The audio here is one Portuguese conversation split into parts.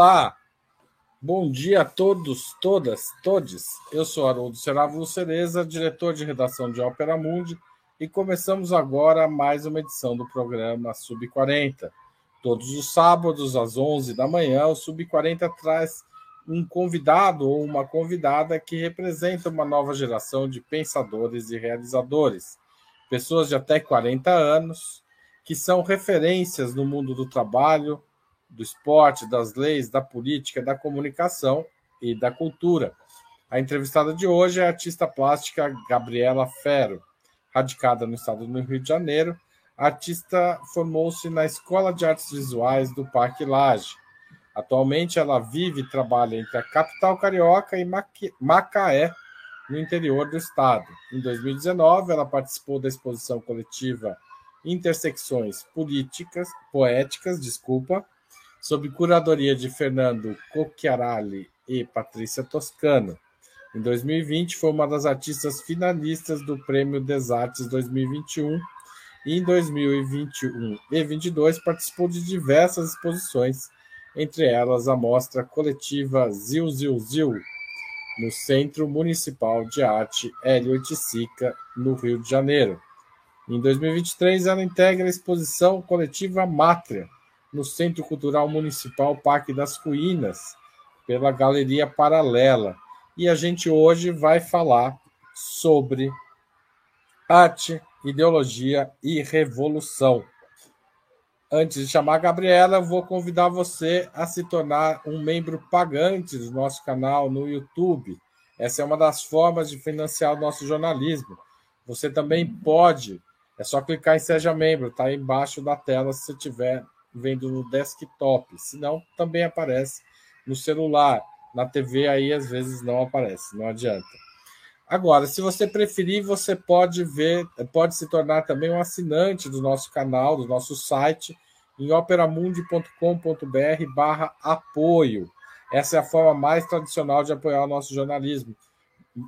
Olá, bom dia a todos, todas, todes. Eu sou Haroldo Serávulo Cereza, diretor de redação de Ópera Mundi, e começamos agora mais uma edição do programa Sub40. Todos os sábados, às 11 da manhã, o Sub40 traz um convidado ou uma convidada que representa uma nova geração de pensadores e realizadores, pessoas de até 40 anos, que são referências no mundo do trabalho, do esporte, das leis, da política, da comunicação e da cultura. A entrevistada de hoje é a artista plástica Gabriela Ferro, radicada no estado do Rio de Janeiro. A artista formou-se na Escola de Artes Visuais do Parque Lage. Atualmente, ela vive e trabalha entre a capital carioca e Macaé, no interior do estado. Em 2019, ela participou da exposição coletiva Intersecções Políticas, Poéticas, desculpa, sob curadoria de Fernando Cocchiarali e Patrícia Toscano. Em 2020, foi uma das artistas finalistas do Prêmio Desartes 2021 e em 2021 e 2022 participou de diversas exposições, entre elas a mostra coletiva Zil Zil Zil, no Centro Municipal de Arte Hélio Oiticica, no Rio de Janeiro. Em 2023, ela integra a exposição coletiva Mátria, no Centro Cultural Municipal Parque das Ruínas, pela Galeria Paralela. E a gente hoje vai falar sobre arte, ideologia e revolução. Antes de chamar a Gabriela, vou convidar você a se tornar um membro pagante do nosso canal no YouTube. Essa é uma das formas de financiar o nosso jornalismo. Você também pode, é só clicar em Seja Membro, está aí embaixo da tela se você tiver vendo no desktop, senão também aparece no celular, na TV aí às vezes não aparece, não adianta. Agora, se você preferir, você pode ver, pode se tornar também um assinante do nosso canal, do nosso site, em operamundi.com.br barra apoio. Essa é a forma mais tradicional de apoiar o nosso jornalismo.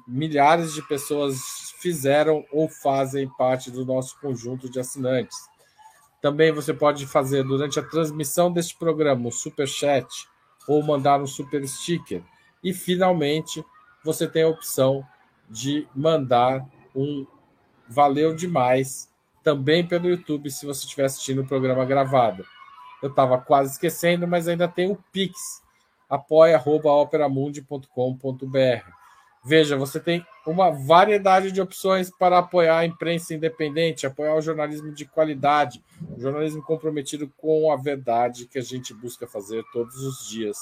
Milhares de pessoas fizeram ou fazem parte do nosso conjunto de assinantes. Também você pode fazer durante a transmissão deste programa um super chat ou mandar um super sticker. E finalmente você tem a opção de mandar um valeu demais também pelo YouTube se você estiver assistindo o programa gravado. Eu estava quase esquecendo, mas ainda tem o Pix, apoia.operamundi.com.br. Veja, você tem uma variedade de opções para apoiar a imprensa independente, apoiar o jornalismo de qualidade, o jornalismo comprometido com a verdade que a gente busca fazer todos os dias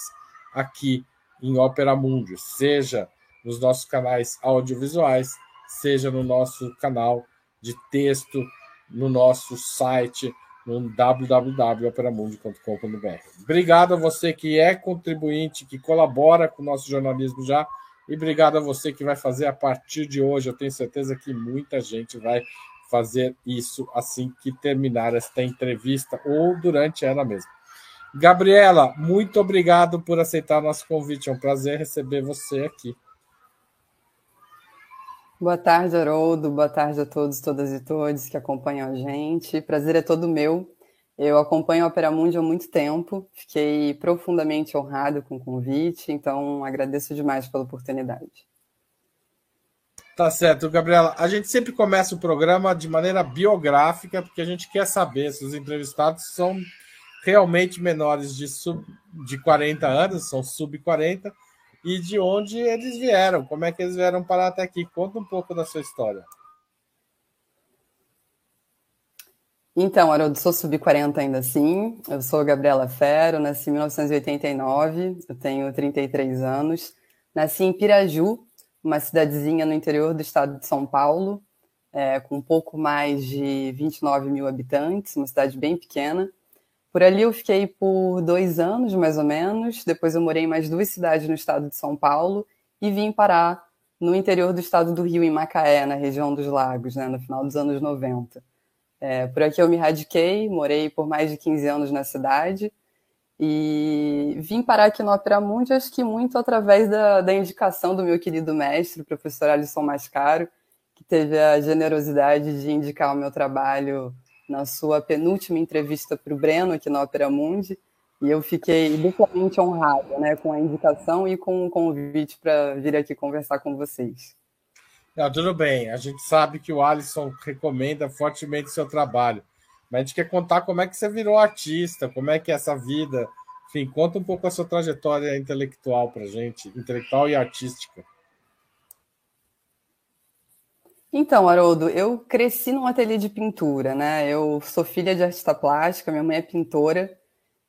aqui em Ópera Mundi, seja nos nossos canais audiovisuais, seja no nosso canal de texto, no nosso site, no www.operamundi.com.br. Obrigado a você que é contribuinte, que colabora com o nosso jornalismo já e obrigado a você que vai fazer a partir de hoje. Eu tenho certeza que muita gente vai fazer isso assim que terminar esta entrevista ou durante ela mesma. Gabriela, muito obrigado por aceitar nosso convite. É um prazer receber você aqui. Boa tarde, Haroldo. Boa tarde a todos, todas e todos que acompanham a gente. Prazer é todo meu eu acompanho a Opera Mundi há muito tempo, fiquei profundamente honrado com o convite, então agradeço demais pela oportunidade. Tá certo, Gabriela. A gente sempre começa o programa de maneira biográfica, porque a gente quer saber se os entrevistados são realmente menores de, sub, de 40 anos, são sub 40, e de onde eles vieram, como é que eles vieram parar até aqui. Conta um pouco da sua história. Então, eu sou sub-40 ainda assim. Eu sou Gabriela Ferro, nasci em 1989, eu tenho 33 anos. Nasci em Piraju, uma cidadezinha no interior do estado de São Paulo, é, com um pouco mais de 29 mil habitantes, uma cidade bem pequena. Por ali eu fiquei por dois anos, mais ou menos. Depois eu morei em mais duas cidades no estado de São Paulo e vim parar no interior do estado do Rio, em Macaé, na região dos Lagos, né, no final dos anos 90. É, por aqui eu me radiquei, morei por mais de 15 anos na cidade e vim parar aqui no Opera Mundi, acho que muito através da, da indicação do meu querido mestre, o professor Alisson Mascaro, que teve a generosidade de indicar o meu trabalho na sua penúltima entrevista para o Breno aqui no Opera Mundi. E eu fiquei duplamente honrada né, com a indicação e com o convite para vir aqui conversar com vocês. Não, tudo bem, a gente sabe que o Alisson recomenda fortemente o seu trabalho, mas a gente quer contar como é que você virou artista, como é que é essa vida. Enfim, conta um pouco a sua trajetória intelectual para gente, intelectual e artística. Então, Haroldo, eu cresci num ateliê de pintura, né? Eu sou filha de artista plástica, minha mãe é pintora,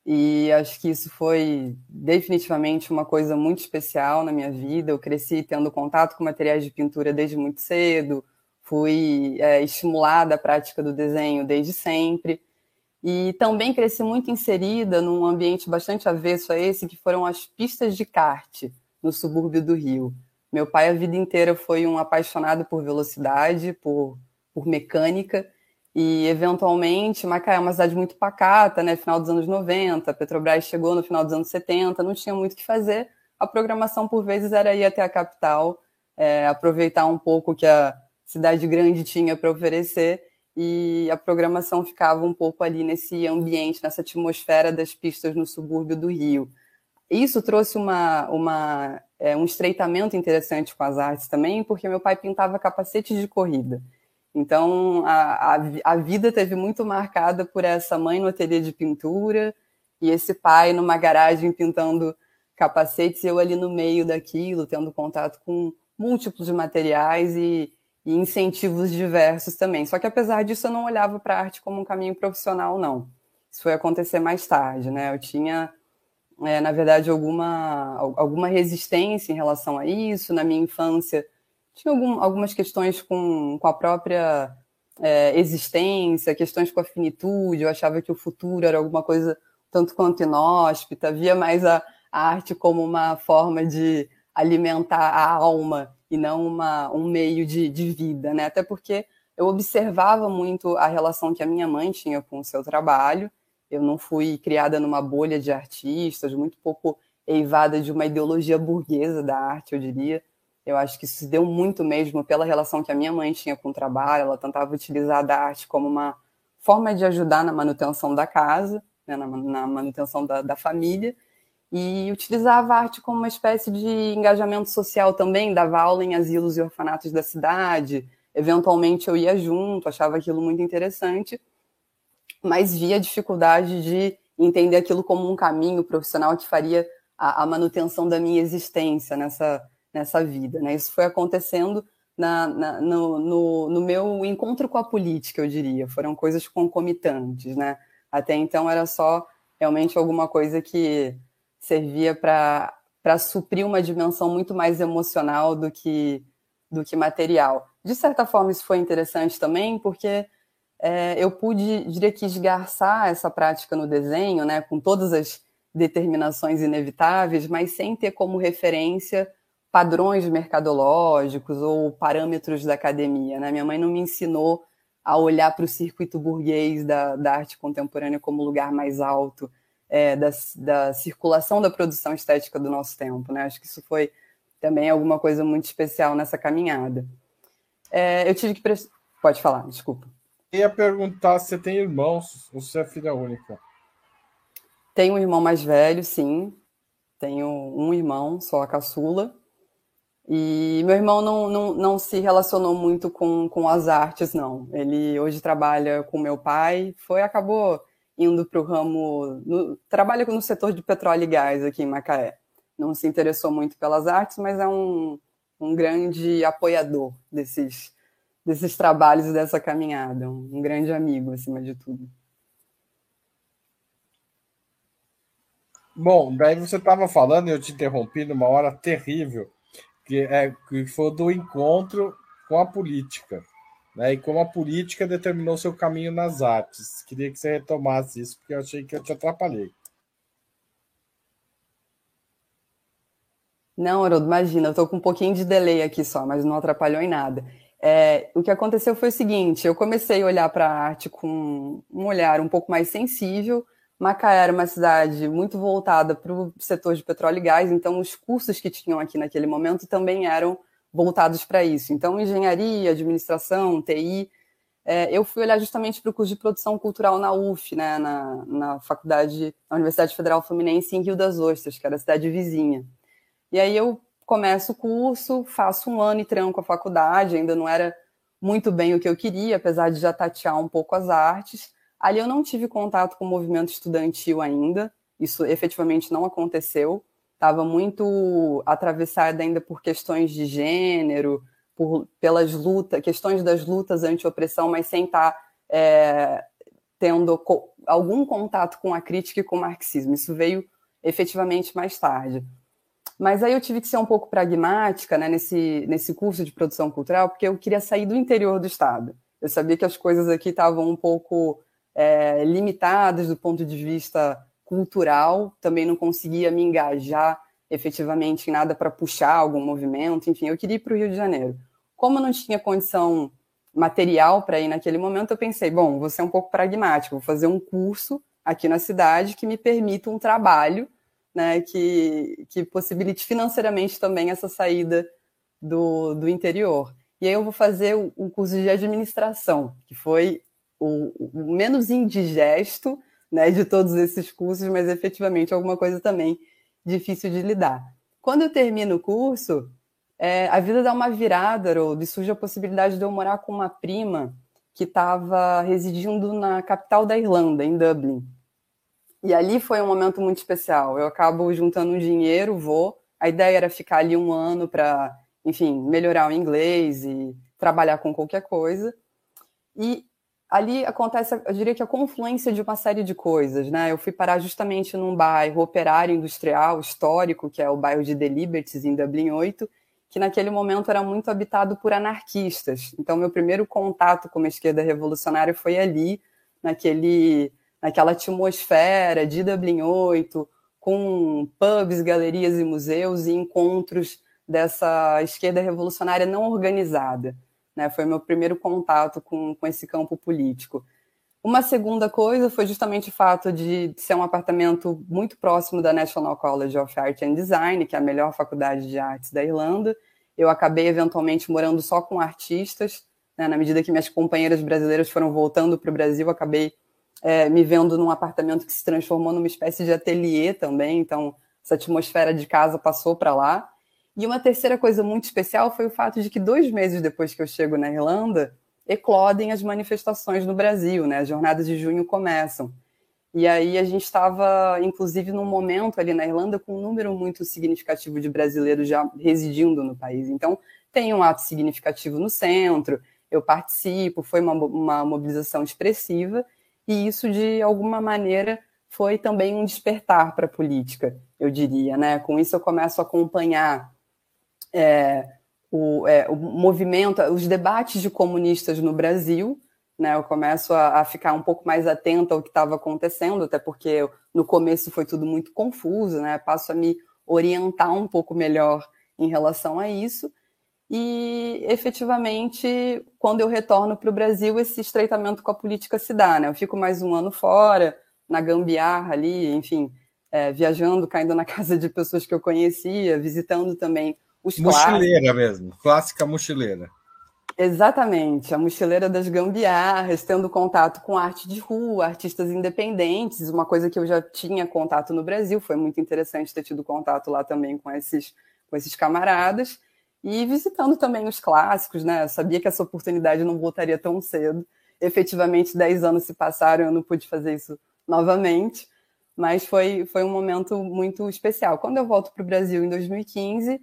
e acho que isso foi definitivamente uma coisa muito especial na minha vida. Eu cresci tendo contato com materiais de pintura desde muito cedo, fui é, estimulada à prática do desenho desde sempre. E também cresci muito inserida num ambiente bastante avesso a esse, que foram as pistas de kart no subúrbio do Rio. Meu pai a vida inteira foi um apaixonado por velocidade, por, por mecânica, e, eventualmente, Macaé é uma cidade muito pacata, né? Final dos anos 90, Petrobras chegou no final dos anos 70, não tinha muito o que fazer. A programação, por vezes, era ir até a capital, é, aproveitar um pouco que a cidade grande tinha para oferecer, e a programação ficava um pouco ali nesse ambiente, nessa atmosfera das pistas no subúrbio do Rio. Isso trouxe uma, uma, é, um estreitamento interessante com as artes também, porque meu pai pintava capacetes de corrida. Então, a, a, a, vida teve muito marcada por essa mãe no ateliê de pintura e esse pai numa garagem pintando capacetes, e eu ali no meio daquilo, tendo contato com múltiplos materiais e, e incentivos diversos também. Só que apesar disso, eu não olhava para a arte como um caminho profissional, não. Isso foi acontecer mais tarde, né? Eu tinha, é, na verdade, alguma, alguma resistência em relação a isso. Na minha infância, tinha algum, algumas questões com, com a própria é, existência, questões com a finitude, eu achava que o futuro era alguma coisa tanto quanto inóspita, via mais a, a arte como uma forma de alimentar a alma e não uma, um meio de, de vida, né? Até porque eu observava muito a relação que a minha mãe tinha com o seu trabalho. Eu não fui criada numa bolha de artistas, muito pouco eivada de uma ideologia burguesa da arte, eu diria. Eu acho que isso se deu muito mesmo pela relação que a minha mãe tinha com o trabalho. Ela tentava utilizar a arte como uma forma de ajudar na manutenção da casa, né, na, na, manutenção da, da, família, e utilizava a arte como uma espécie de engajamento social também. Dava aula em asilos e orfanatos da cidade. Eventualmente eu ia junto, achava aquilo muito interessante, mas via a dificuldade de entender aquilo como um caminho profissional que faria a, a manutenção da minha existência nessa nessa vida. Né? Isso foi acontecendo na, na, no, no, no, meu encontro com a política, eu diria. Foram coisas concomitantes. Né? Até então era só realmente alguma coisa que servia para suprir uma dimensão muito mais emocional do que, do que material. De certa forma, isso foi interessante também, porque é, eu pude, diria que, esgarçar essa prática no desenho, né, com todas as determinações inevitáveis, mas sem ter como referência padrões mercadológicos ou parâmetros da academia. Né? Minha mãe não me ensinou a olhar para o circuito burguês da, da, arte contemporânea como lugar mais alto é, da, da, circulação da produção estética do nosso tempo. Né? Acho que isso foi também alguma coisa muito especial nessa caminhada. É, eu tive que. Pre... Pode falar, desculpa. Eu ia perguntar se você tem irmãos ou se é filha única. Tenho um irmão mais velho, sim. Tenho um irmão, só a caçula. E meu irmão não, não, não se relacionou muito com, com as artes, não. Ele hoje trabalha com meu pai, foi acabou indo para o ramo, no, trabalha no setor de petróleo e gás aqui em Macaé. Não se interessou muito pelas artes, mas é um, um grande apoiador desses, desses trabalhos e dessa caminhada, um, um grande amigo, acima de tudo. Bom, daí você estava falando, e eu te interrompi numa hora terrível que, é, que foi do encontro com a política. Né? E como a política determinou seu caminho nas artes. Queria que você retomasse isso, porque eu achei que eu te atrapalhei. Não, Haroldo, imagina, eu estou com um pouquinho de delay aqui só, mas não atrapalhou em nada. É, o que aconteceu foi o seguinte: eu comecei a olhar para a arte com um olhar um pouco mais sensível. Macaé era uma cidade muito voltada para o setor de petróleo e gás, então os cursos que tinham aqui naquele momento também eram voltados para isso. Então, engenharia, administração, TI. É, eu fui olhar justamente para o curso de produção cultural na UF, né, na, na faculdade, na Universidade Federal Fluminense, em Rio das Ostras, que era a cidade vizinha. E aí eu começo o curso, faço um ano e tranco a faculdade, ainda não era muito bem o que eu queria, apesar de já tatear um pouco as artes. Ali eu não tive contato com o movimento estudantil ainda, isso efetivamente não aconteceu estava muito atravessada ainda por questões de gênero, por, pelas lutas, questões das lutas anti-opressão, mas sem estar tá, é, tendo co algum contato com a crítica e com o marxismo. Isso veio efetivamente mais tarde. Mas aí eu tive que ser um pouco pragmática né, nesse, nesse curso de produção cultural, porque eu queria sair do interior do Estado. Eu sabia que as coisas aqui estavam um pouco é, limitadas do ponto de vista cultural, também não conseguia me engajar efetivamente em nada para puxar algum movimento, enfim, eu queria ir para o Rio de Janeiro. Como eu não tinha condição material para ir naquele momento, eu pensei, bom, vou ser um pouco pragmático, vou fazer um curso aqui na cidade que me permita um trabalho, né, que, que possibilite financeiramente também essa saída do, do interior. E aí eu vou fazer o curso de administração, que foi o, o menos indigesto, né, de todos esses cursos, mas efetivamente alguma coisa também difícil de lidar. Quando eu termino o curso, é, a vida dá uma virada, e surge a possibilidade de eu morar com uma prima que estava residindo na capital da Irlanda, em Dublin. E ali foi um momento muito especial. Eu acabo juntando um dinheiro, vou. A ideia era ficar ali um ano para, enfim, melhorar o inglês e trabalhar com qualquer coisa. E ali acontece, eu diria que a confluência de uma série de coisas, né? Eu fui parar justamente num bairro operário industrial histórico, que é o bairro de The Liberties, em Dublin 8, que naquele momento era muito habitado por anarquistas. Então, meu primeiro contato com a esquerda revolucionária foi ali, naquele, naquela atmosfera de Dublin 8, com pubs, galerias e museus e encontros dessa esquerda revolucionária não organizada. Né? Foi meu primeiro contato com, com esse campo político. Uma segunda coisa foi justamente o fato de ser um apartamento muito próximo da National College of Art and Design, que é a melhor faculdade de artes da Irlanda. Eu acabei eventualmente morando só com artistas. Né? Na medida que minhas companheiras brasileiras foram voltando para o Brasil, acabei é, me vendo num apartamento que se transformou numa espécie de ateliê também. Então, essa atmosfera de casa passou para lá. E uma terceira coisa muito especial foi o fato de que dois meses depois que eu chego na Irlanda, eclodem as manifestações no Brasil, né? As jornadas de junho começam. E aí a gente estava, inclusive, num momento ali na Irlanda com um número muito significativo de brasileiros já residindo no país. Então, tem um ato significativo no centro, eu participo, foi uma, uma mobilização expressiva, e isso, de alguma maneira, foi também um despertar para a política, eu diria. Né? Com isso, eu começo a acompanhar é, o, é, o, movimento, os debates de comunistas no Brasil. Né, eu começo a, a ficar um pouco mais atenta ao que estava acontecendo, até porque no começo foi tudo muito confuso, né, passo a me orientar um pouco melhor em relação a isso. E efetivamente, quando eu retorno para o Brasil, esse estreitamento com a política se dá. Né? Eu fico mais um ano fora, na gambiarra ali, enfim, é, viajando, caindo na casa de pessoas que eu conhecia, visitando também os mochileira clássicos. mesmo, clássica mochileira. Exatamente, a mochileira das gambiarras, tendo contato com arte de rua, artistas independentes, uma coisa que eu já tinha contato no Brasil, foi muito interessante ter tido contato lá também com esses, com esses camaradas, e visitando também os clássicos, né? Eu sabia que essa oportunidade não voltaria tão cedo. Efetivamente, dez anos se passaram, eu não pude fazer isso novamente, mas foi, foi um momento muito especial. Quando eu volto para o Brasil em 2015,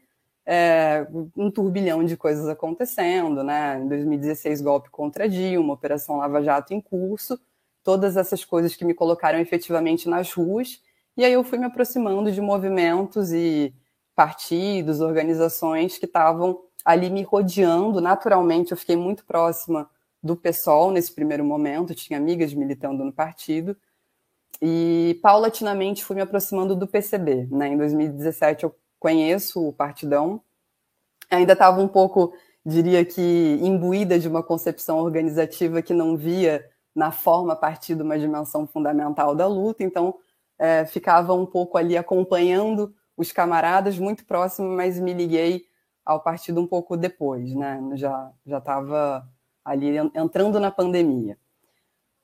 é, um turbilhão de coisas acontecendo, né? Em 2016, golpe contra Dilma, Operação Lava Jato em curso, todas essas coisas que me colocaram efetivamente nas ruas. E aí eu fui me aproximando de movimentos e partidos, organizações que estavam ali me rodeando. Naturalmente, eu fiquei muito próxima do PSOL nesse primeiro momento, tinha amigas militando no partido. E paulatinamente fui me aproximando do PCB. Né? Em 2017 eu conheço o Partidão. Ainda estava um pouco diria que imbuída de uma concepção organizativa que não via na forma partido uma dimensão fundamental da luta, então é, ficava um pouco ali acompanhando os camaradas muito próximo, mas me liguei ao partido um pouco depois, né? Já já estava ali entrando na pandemia.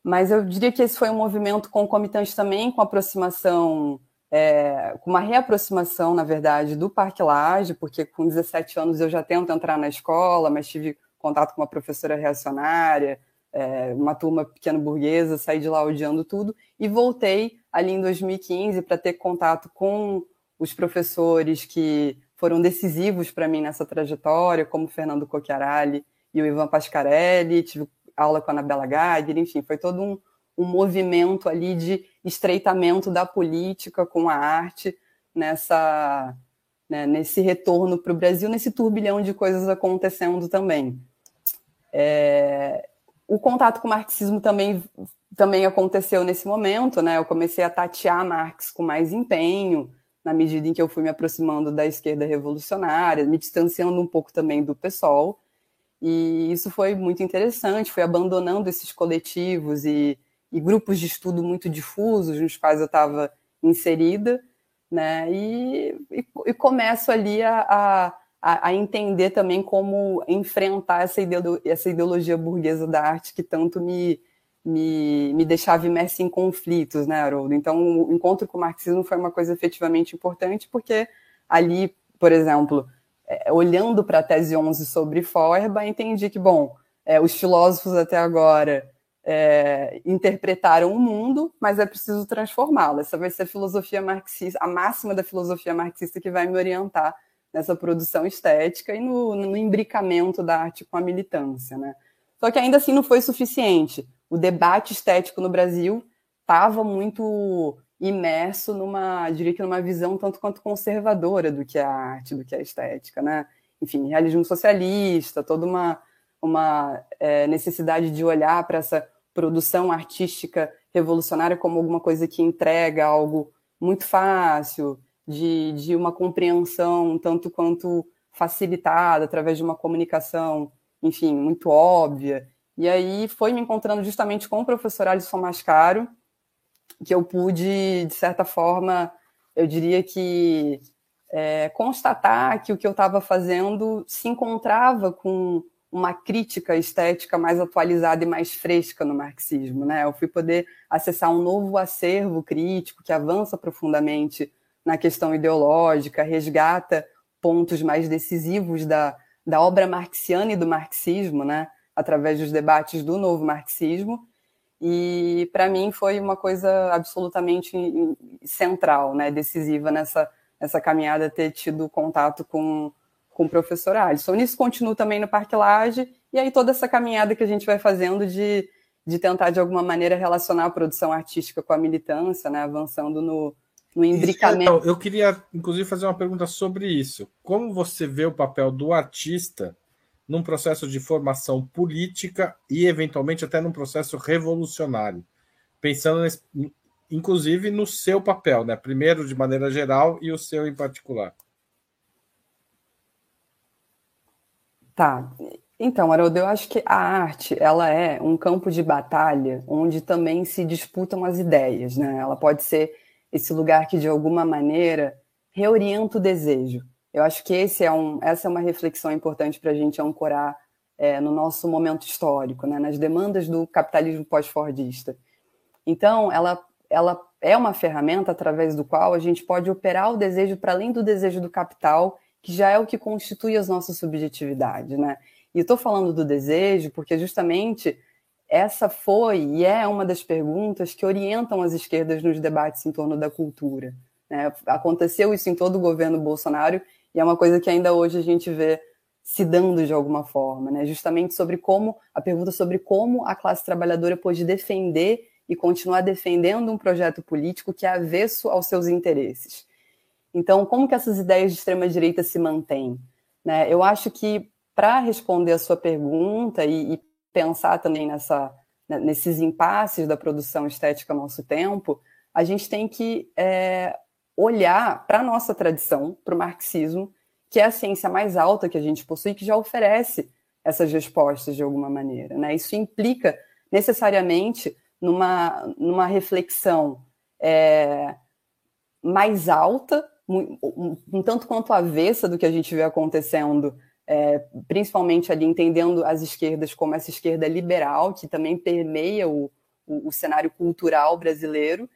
Mas eu diria que esse foi um movimento concomitante também com a aproximação, é, com uma reaproximação, na verdade, do Parque Laje, porque com 17 anos eu já tento entrar na escola, mas tive contato com uma professora reacionária, é, uma turma pequena burguesa, saí de lá odiando tudo, e voltei ali em 2015 para ter contato com os professores que foram decisivos para mim nessa trajetória, como Fernando Cocchiarelli e o Ivan Pascarelli, tive aula com a Anabela Geiger, enfim, foi todo um, um movimento ali de estreitamento da política com a arte nessa né, nesse retorno para o Brasil, nesse turbilhão de coisas acontecendo também. É, o contato com o marxismo também, também aconteceu nesse momento, né? Eu comecei a tatear Marx com mais empenho, na medida em que eu fui me aproximando da esquerda revolucionária, me distanciando um pouco também do PSOL. E isso foi muito interessante, fui abandonando esses coletivos e, e grupos de estudo muito difusos nos quais eu estava inserida, né? E, e, e começo ali a, a a, entender também como enfrentar essa, ideolo essa ideologia burguesa da arte que tanto me, me, me deixava imerso em conflitos, né, Haroldo? Então, o encontro com o marxismo foi uma coisa efetivamente importante, porque ali, por exemplo, é, olhando para a tese 11 sobre Feuerbach, entendi que, bom, é, os filósofos até agora é, interpretaram o mundo, mas é preciso transformá-lo. Essa vai ser a filosofia marxista, a máxima da filosofia marxista que vai me orientar nessa produção estética e no, no imbricamento da arte com a militância, né? Só que ainda assim não foi suficiente. O debate estético no Brasil estava muito imerso numa, diria que numa visão tanto quanto conservadora do que é a arte, do que é a estética, né? Enfim, realismo socialista, toda uma, uma é, necessidade de olhar para essa produção artística revolucionária como alguma coisa que entrega algo muito fácil, de, de uma compreensão tanto quanto facilitada através de uma comunicação, enfim, muito óbvia. E aí foi me encontrando justamente com o professor Alisson Mascaro, que eu pude, de certa forma, eu diria que é, constatar que o que eu estava fazendo se encontrava com uma crítica estética mais atualizada e mais fresca no marxismo. Né? Eu fui poder acessar um novo acervo crítico que avança profundamente na questão ideológica, resgata pontos mais decisivos da, da obra marxiana e do marxismo, né, através dos debates do novo marxismo. E para mim foi uma coisa absolutamente central, né, decisiva nessa, nessa caminhada ter tido contato com, com o professor Alisson. Nisso continuo também no Parque Laje, e aí toda essa caminhada que a gente vai fazendo de, de tentar, de alguma maneira, relacionar a produção artística com a militância, né, avançando no, no imbricamento. Então, eu queria, inclusive, fazer uma pergunta sobre isso. Como você vê o papel do artista num processo de formação política e, eventualmente, até num processo revolucionário? Pensando, nesse, inclusive, no seu papel, né? Primeiro, de maneira geral, e o seu em particular. Tá. Então, Haroldo, eu acho que a arte ela é um campo de batalha onde também se disputam as ideias, né? Ela pode ser esse lugar que de alguma maneira reorienta o desejo. Eu acho que esse é um, essa é uma reflexão importante para a gente ancorar é, no nosso momento histórico, né, nas demandas do capitalismo pós-fordista. Então, ela, ela é uma ferramenta através do qual a gente pode operar o desejo para além do desejo do capital, que já é o que constitui as nossas subjetividades. Né? E estou falando do desejo porque justamente essa foi e é uma das perguntas que orientam as esquerdas nos debates em torno da cultura. Né? Aconteceu isso em todo o governo Bolsonaro e é uma coisa que ainda hoje a gente vê se dando de alguma forma, né? justamente sobre como a pergunta sobre como a classe trabalhadora pode defender e continuar defendendo um projeto político que é avesso aos seus interesses. Então, como que essas ideias de extrema direita se mantêm? Né? Eu acho que para responder a sua pergunta e, e pensar também nessa, né, nesses impasses da produção estética ao nosso tempo, a gente tem que é, olhar para a nossa tradição, para o marxismo, que é a ciência mais alta que a gente possui, que já oferece essas respostas de alguma maneira. Né? Isso implica necessariamente numa, numa reflexão é, mais alta, um, um, tanto quanto avessa do que a gente vê acontecendo, é, principalmente ali entendendo as esquerdas como essa esquerda liberal, que também permeia o, o, o cenário cultural brasileiro,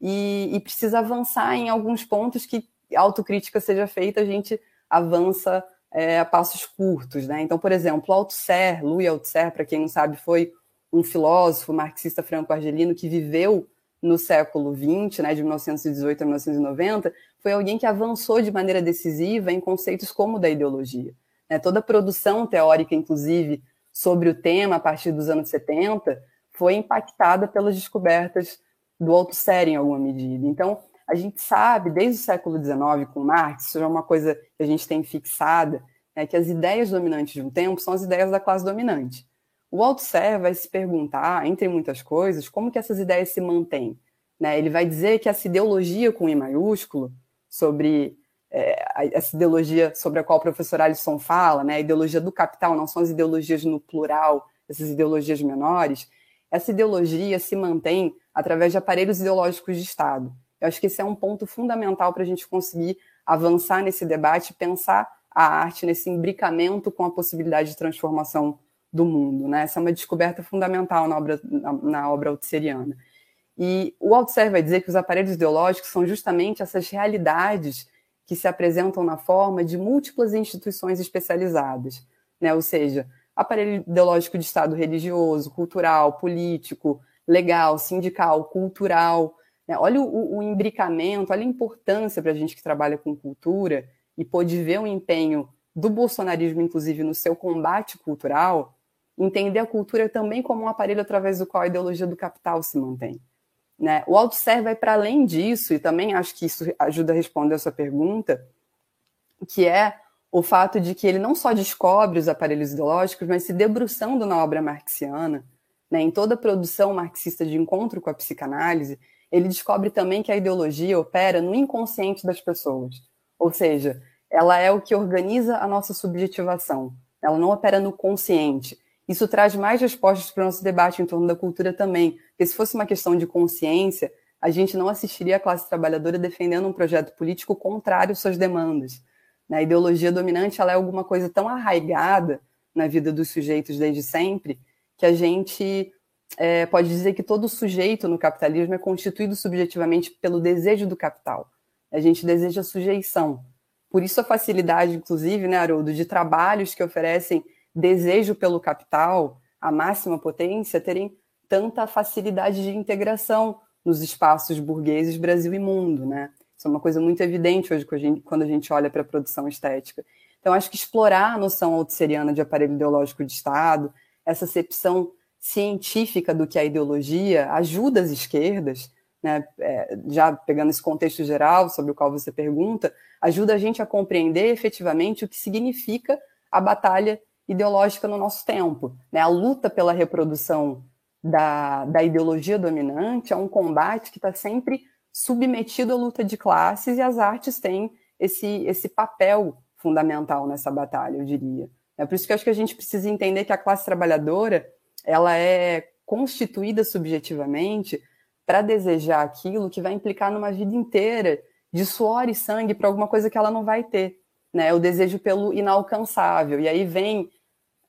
e, e, precisa avançar em alguns pontos que autocrítica seja feita, a gente avança é, a passos curtos. Né? Então, por exemplo, Althusser, Louis Althusser, para quem não sabe, foi um filósofo marxista franco-argelino que viveu no século XX, né, de 1918 a 1990, foi alguém que avançou de maneira decisiva em conceitos como o da ideologia. Né? Toda a produção teórica, inclusive, sobre o tema a partir dos anos 70, foi impactada pelas descobertas do Althusser em alguma medida. Então, a gente sabe, desde o século XIX, com Marx, isso é uma coisa que a gente tem fixada, é que as ideias dominantes de um tempo são as ideias da classe dominante. O Althusser vai se perguntar, entre muitas coisas, como que essas ideias se mantêm. Né? Ele vai dizer que essa ideologia com I maiúsculo, sobre é, essa ideologia sobre a qual o professor Alisson fala, né? a ideologia do capital, não são as ideologias no plural, essas ideologias menores, essa ideologia se mantém através de aparelhos ideológicos de Estado. Eu acho que esse é um ponto fundamental para a gente conseguir avançar nesse debate pensar a arte nesse imbricamento com a possibilidade de transformação do mundo. Né? Essa é uma descoberta fundamental na obra, na, na obra altusseriana. E o Althusser vai dizer que os aparelhos ideológicos são justamente essas realidades que se apresentam na forma de múltiplas instituições especializadas, né? ou seja, aparelho ideológico de Estado religioso, cultural, político, legal, sindical, cultural, né? Olha o, o imbricamento, olha a importância para a gente que trabalha com cultura e pôde ver o empenho do bolsonarismo, inclusive, no seu combate cultural, entender a cultura também como um aparelho através do qual a ideologia do capital se mantém. Né? O Althusser vai para além disso, e também acho que isso ajuda a responder a sua pergunta, que é o fato de que ele não só descobre os aparelhos ideológicos, mas se debruçando na obra marxiana, né, em toda a produção marxista de encontro com a psicanálise, ele descobre também que a ideologia opera no inconsciente das pessoas. Ou seja, ela é o que organiza a nossa subjetivação. Ela não opera no consciente. Isso traz mais respostas para o nosso debate em torno da cultura também. Porque se fosse uma questão de consciência, a gente não assistiria a classe trabalhadora defendendo um projeto político contrário às suas demandas. A ideologia dominante ela é alguma coisa tão arraigada na vida dos sujeitos desde sempre que a gente é, pode dizer que todo sujeito no capitalismo é constituído subjetivamente pelo desejo do capital. A gente deseja sujeição. Por isso a facilidade, inclusive, né, Haroldo, de trabalhos que oferecem desejo pelo capital, a máxima potência, terem tanta facilidade de integração nos espaços burgueses Brasil e mundo, né? Isso é uma coisa muito evidente hoje quando a gente olha para a produção estética. Então, acho que explorar a noção altusseriana de aparelho ideológico de Estado, essa acepção científica do que é a ideologia ajuda as esquerdas, né, é, já pegando esse contexto geral sobre o qual você pergunta, ajuda a gente a compreender efetivamente o que significa a batalha ideológica no nosso tempo. Né? A luta pela reprodução da, da ideologia dominante é um combate que está sempre submetido à luta de classes e as artes têm esse, esse papel fundamental nessa batalha, eu diria. É por isso que eu acho que a gente precisa entender que a classe trabalhadora ela é constituída subjetivamente para desejar aquilo que vai implicar numa vida inteira de suor e sangue para alguma coisa que ela não vai ter. Né? O desejo pelo inalcançável. E aí vem,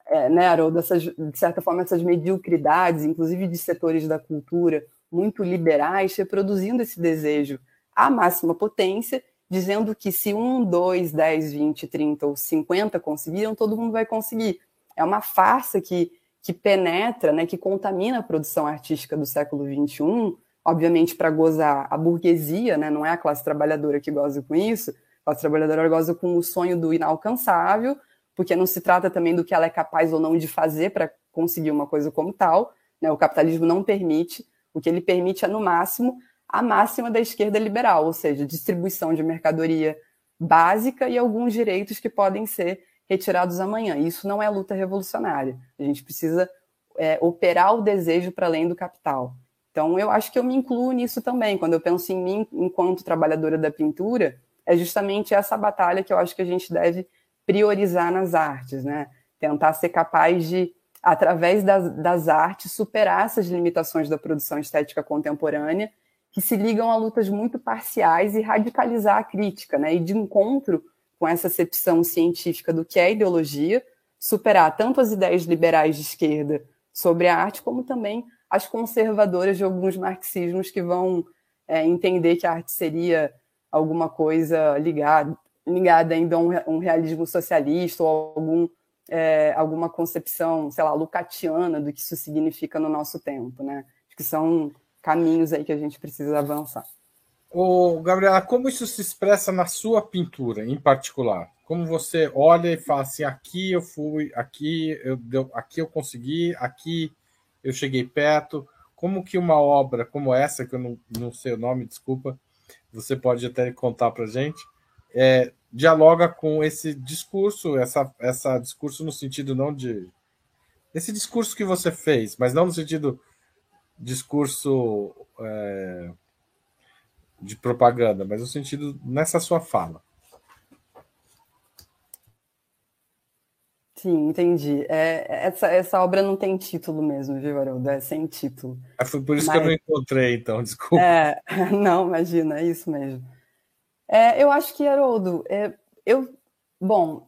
é, né, Haroldo, essas, de certa forma, essas mediocridades, inclusive de setores da cultura muito liberais, reproduzindo esse desejo à máxima potência, dizendo que se um, dois, dez, vinte, trinta ou cinquenta conseguiram, todo mundo vai conseguir. É uma farsa que que penetra, né, que contamina a produção artística do século XXI, obviamente para gozar a burguesia, né, não é a classe trabalhadora que goza com isso, classe trabalhadora goza com o sonho do inalcançável, porque não se trata também do que ela é capaz ou não de fazer para conseguir uma coisa como tal, né, o capitalismo não permite, o que ele permite é, no máximo, a máxima da esquerda liberal, ou seja, distribuição de mercadoria básica e alguns direitos que podem ser retirados amanhã. Isso não é luta revolucionária. A gente precisa é, operar o desejo para além do capital. Então, eu acho que eu me incluo nisso também. Quando eu penso em mim enquanto trabalhadora da pintura, é justamente essa batalha que eu acho que a gente deve priorizar nas artes, né? Tentar ser capaz de, através das, das artes, superar essas limitações da produção estética contemporânea, que se ligam a lutas muito parciais e radicalizar a crítica, né? E de encontro com essa acepção científica do que é ideologia, superar tanto as ideias liberais de esquerda sobre a arte, como também as conservadoras de alguns marxismos que vão é, entender que a arte seria alguma coisa ligada, ligada ainda a um, um realismo socialista ou algum, é, alguma concepção, sei lá, lucatiana do que isso significa no nosso tempo, né? Acho que são caminhos aí que a gente precisa avançar. Ô, Gabriela, como isso se expressa na sua pintura, em particular? Como você olha e fala assim, aqui eu fui, aqui eu, deu, aqui eu consegui, aqui eu cheguei perto. Como que uma obra como essa, que eu não, não sei o nome, desculpa, você pode até contar para gente, é, dialoga com esse discurso, essa, essa discurso no sentido não de esse discurso que você fez, mas não no sentido discurso é, de propaganda, mas no sentido nessa sua fala. Sim, entendi. É, essa, essa obra não tem título mesmo, viu, Haroldo? É sem título. É, foi por isso mas... que eu não encontrei, então, desculpa. É, não, imagina, é isso mesmo. É, eu acho que, Haroldo, é, eu. Bom,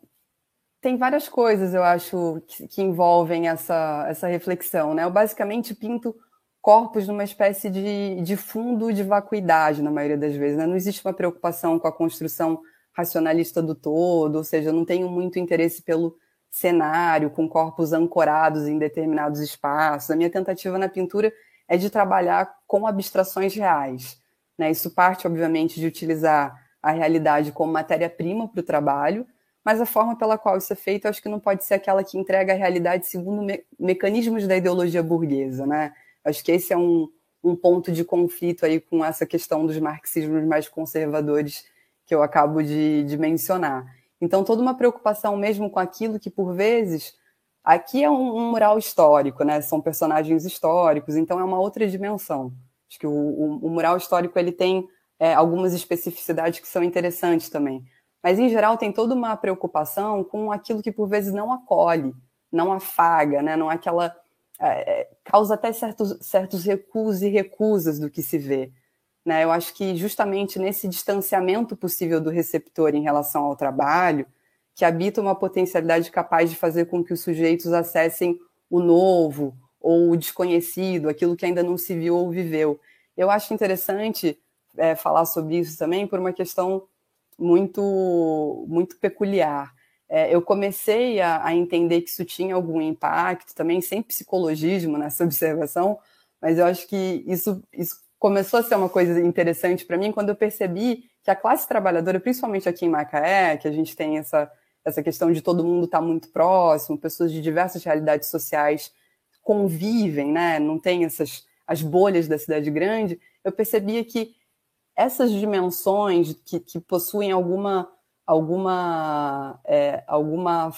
tem várias coisas, eu acho, que, que, envolvem essa, essa reflexão, né? Eu basicamente pinto corpos numa espécie de, de fundo de vacuidade, na maioria das vezes. Né? Não existe uma preocupação com a construção racionalista do todo, ou seja, eu não tenho muito interesse pelo cenário, com corpos ancorados em determinados espaços. A minha tentativa na pintura é de trabalhar com abstrações reais. Né? Isso parte, obviamente, de utilizar a realidade como matéria-prima para o trabalho, mas a forma pela qual isso é feito, eu acho que não pode ser aquela que entrega a realidade segundo me mecanismos da ideologia burguesa, né? Acho que esse é um, um ponto de conflito aí com essa questão dos marxismos mais conservadores que eu acabo de, de mencionar. Então, toda uma preocupação mesmo com aquilo que, por vezes, aqui é um, um mural histórico, né? São personagens históricos, então é uma outra dimensão. Acho que o, o, o mural histórico ele tem é, algumas especificidades que são interessantes também. Mas, em geral, tem toda uma preocupação com aquilo que, por vezes, não acolhe, não afaga, né? Não é aquela é, é, causa até certos, certos e recusas do que se vê. Né? Eu acho que justamente nesse distanciamento possível do receptor em relação ao trabalho, que habita uma potencialidade capaz de fazer com que os sujeitos acessem o novo ou o desconhecido, aquilo que ainda não se viu ou viveu. Eu acho interessante é, falar sobre isso também por uma questão muito muito peculiar é, eu comecei a, a, entender que isso tinha algum impacto também, sem psicologismo nessa observação, mas eu acho que isso, isso começou a ser uma coisa interessante para mim quando eu percebi que a classe trabalhadora, principalmente aqui em Macaé, que a gente tem essa, essa questão de todo mundo estar tá muito próximo, pessoas de diversas realidades sociais convivem, né? não tem essas as bolhas da cidade grande, eu percebia que essas dimensões que, que possuem alguma alguma, é, alguma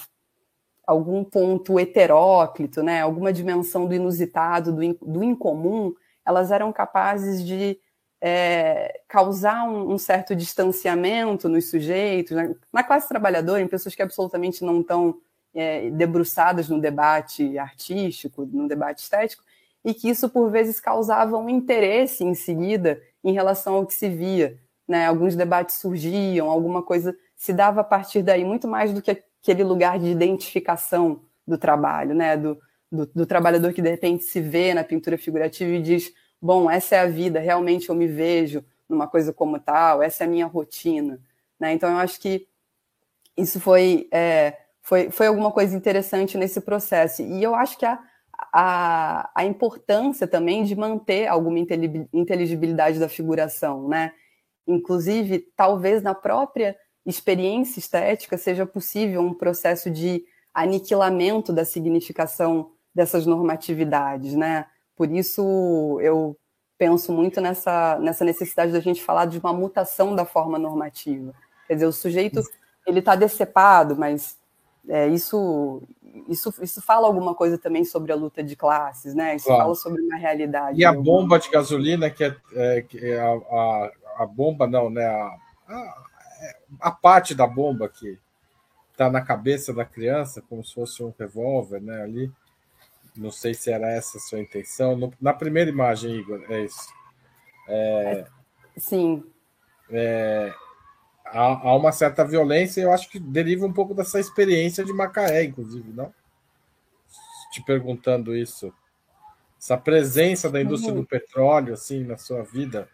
algum ponto heteróclito, né, alguma dimensão do inusitado, do, in, do incomum, elas eram capazes de é, causar um, um, certo distanciamento nos sujeitos, na classe trabalhadora, em pessoas que absolutamente não estão é, debruçadas no debate artístico, no debate estético, e que isso, por vezes, causava um interesse em seguida em relação ao que se via. Né? Alguns debates surgiam, alguma coisa se dava a partir daí muito mais do que aquele lugar de identificação do trabalho, né? Do, do, do, trabalhador que de repente se vê na pintura figurativa e diz: bom, essa é a vida, realmente eu me vejo numa coisa como tal, essa é a minha rotina. Né? Então eu acho que isso foi, é, foi, foi alguma coisa interessante nesse processo. E eu acho que a, a, a importância também de manter alguma inteligibilidade da figuração, né? Inclusive, talvez na própria experiência estética seja possível um processo de aniquilamento da significação dessas normatividades, né? Por isso eu penso muito nessa, nessa necessidade da gente falar de uma mutação da forma normativa. Quer dizer, o sujeito ele está decepado, mas é, isso, isso, isso fala alguma coisa também sobre a luta de classes, né? Isso claro. fala sobre uma realidade. E a bomba de gasolina, que é, é, que é a, a, a, bomba, não, né? A, a a parte da bomba que está na cabeça da criança, como se fosse um revólver, né? Ali. Não sei se era essa a sua intenção. No, na primeira imagem, Igor, é isso. É, Sim. É, há, há, uma certa violência, eu acho que deriva um pouco dessa experiência de Macaé, inclusive, não? Te perguntando isso. Essa presença da indústria uhum. do petróleo, assim, na sua vida.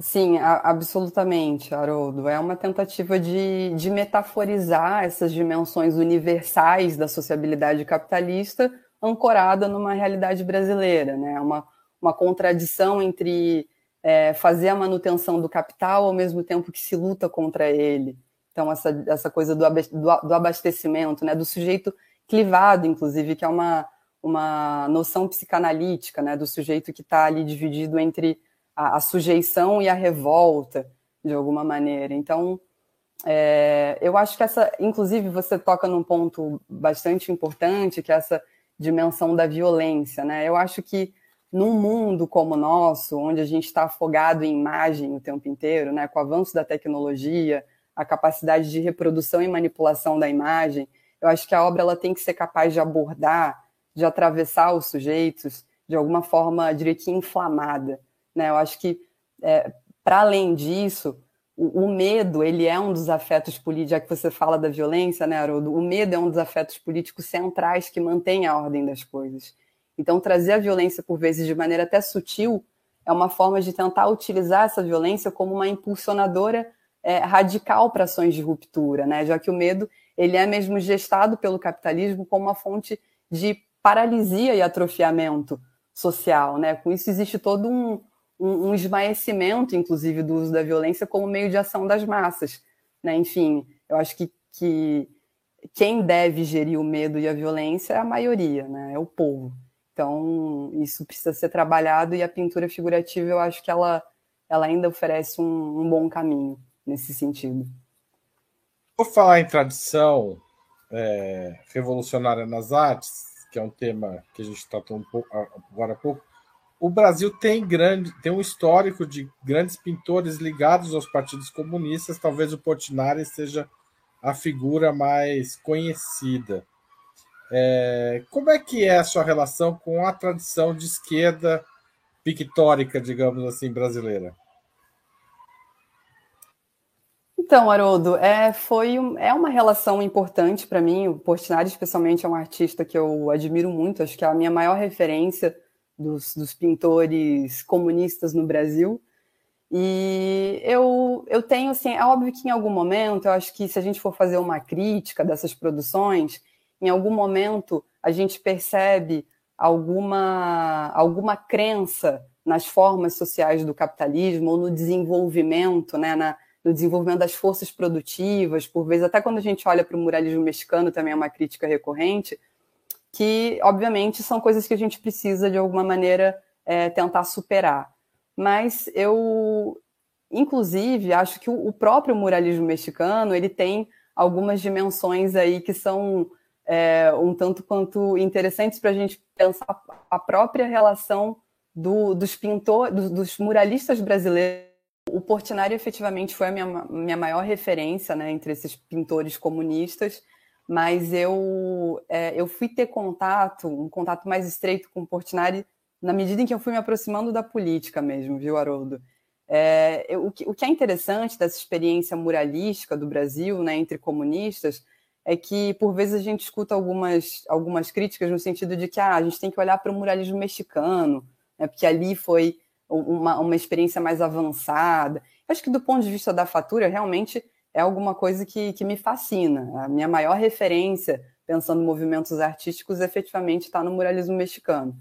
Sim, absolutamente, Haroldo. É uma tentativa de, de metaforizar essas dimensões universais da sociabilidade capitalista ancorada numa realidade brasileira, né? Uma, uma contradição entre é, fazer a manutenção do capital ao mesmo tempo que se luta contra ele. Então, essa, essa coisa do, do abastecimento, né? do sujeito clivado, inclusive, que é uma, uma noção psicanalítica, né? do sujeito que está ali dividido entre a, a, sujeição e a revolta, de alguma maneira. Então, é, eu acho que essa, inclusive, você toca num ponto bastante importante, que é essa dimensão da violência. Né? Eu acho que num mundo como o nosso, onde a gente está afogado em imagem o tempo inteiro, né, com o avanço da tecnologia, a capacidade de reprodução e manipulação da imagem, eu acho que a obra ela tem que ser capaz de abordar, de atravessar os sujeitos de alguma forma, que inflamada. Né? Eu acho que, é, para além disso, o, o, medo ele é um dos afetos políticos, já que você fala da violência, né, Haroldo? O medo é um dos afetos políticos centrais que mantém a ordem das coisas. Então, trazer a violência, por vezes, de maneira até sutil, é uma forma de tentar utilizar essa violência como uma impulsionadora é, radical para ações de ruptura, né? já que o medo ele é mesmo gestado pelo capitalismo como uma fonte de paralisia e atrofiamento social. Né? Com isso, existe todo um, um, um esmaecimento, inclusive, do uso da violência como meio de ação das massas. Né? Enfim, eu acho que, que quem deve gerir o medo e a violência é a maioria, né? é o povo. Então, isso precisa ser trabalhado e a pintura figurativa, eu acho que ela, ela ainda oferece um, um bom caminho nesse sentido. Vou falar em tradição é, revolucionária nas artes, que é um tema que a gente tratou um pouco, agora há pouco. O Brasil tem grande, tem um histórico de grandes pintores ligados aos partidos comunistas. Talvez o Portinari seja a figura mais conhecida. É, como é que é a sua relação com a tradição de esquerda pictórica, digamos assim, brasileira? Então, Haroldo, é, foi, é uma relação importante para mim. O Portinari, especialmente, é um artista que eu admiro muito. Acho que é a minha maior referência dos, dos pintores comunistas no Brasil. E eu, eu tenho, assim, é óbvio que em algum momento, eu acho que se a gente for fazer uma crítica dessas produções, em algum momento a gente percebe alguma, alguma crença nas formas sociais do capitalismo ou no desenvolvimento, né, na, no desenvolvimento das forças produtivas, por vezes, até quando a gente olha para o muralismo mexicano, também é uma crítica recorrente, que, obviamente, são coisas que a gente precisa, de alguma maneira, é, tentar superar. Mas eu, inclusive, acho que o, próprio muralismo mexicano, ele tem algumas dimensões aí que são é, um tanto quanto interessantes para a gente pensar a própria relação do, dos pintores, do, dos muralistas brasileiros. O Portinari efetivamente foi a minha, minha maior referência né, entre esses pintores comunistas, mas eu, é, eu fui ter contato, um contato mais estreito com o Portinari na medida em que eu fui me aproximando da política mesmo, viu, Haroldo? É, eu, o, que, o que é interessante dessa experiência muralística do Brasil, né, entre comunistas, é que, por vezes, a gente escuta algumas, algumas críticas no sentido de que ah, a gente tem que olhar para o muralismo mexicano, né, porque ali foi uma, uma experiência mais avançada. Acho que, do ponto de vista da fatura, realmente é alguma coisa que, que me fascina. A minha maior referência, pensando em movimentos artísticos, efetivamente está no muralismo mexicano.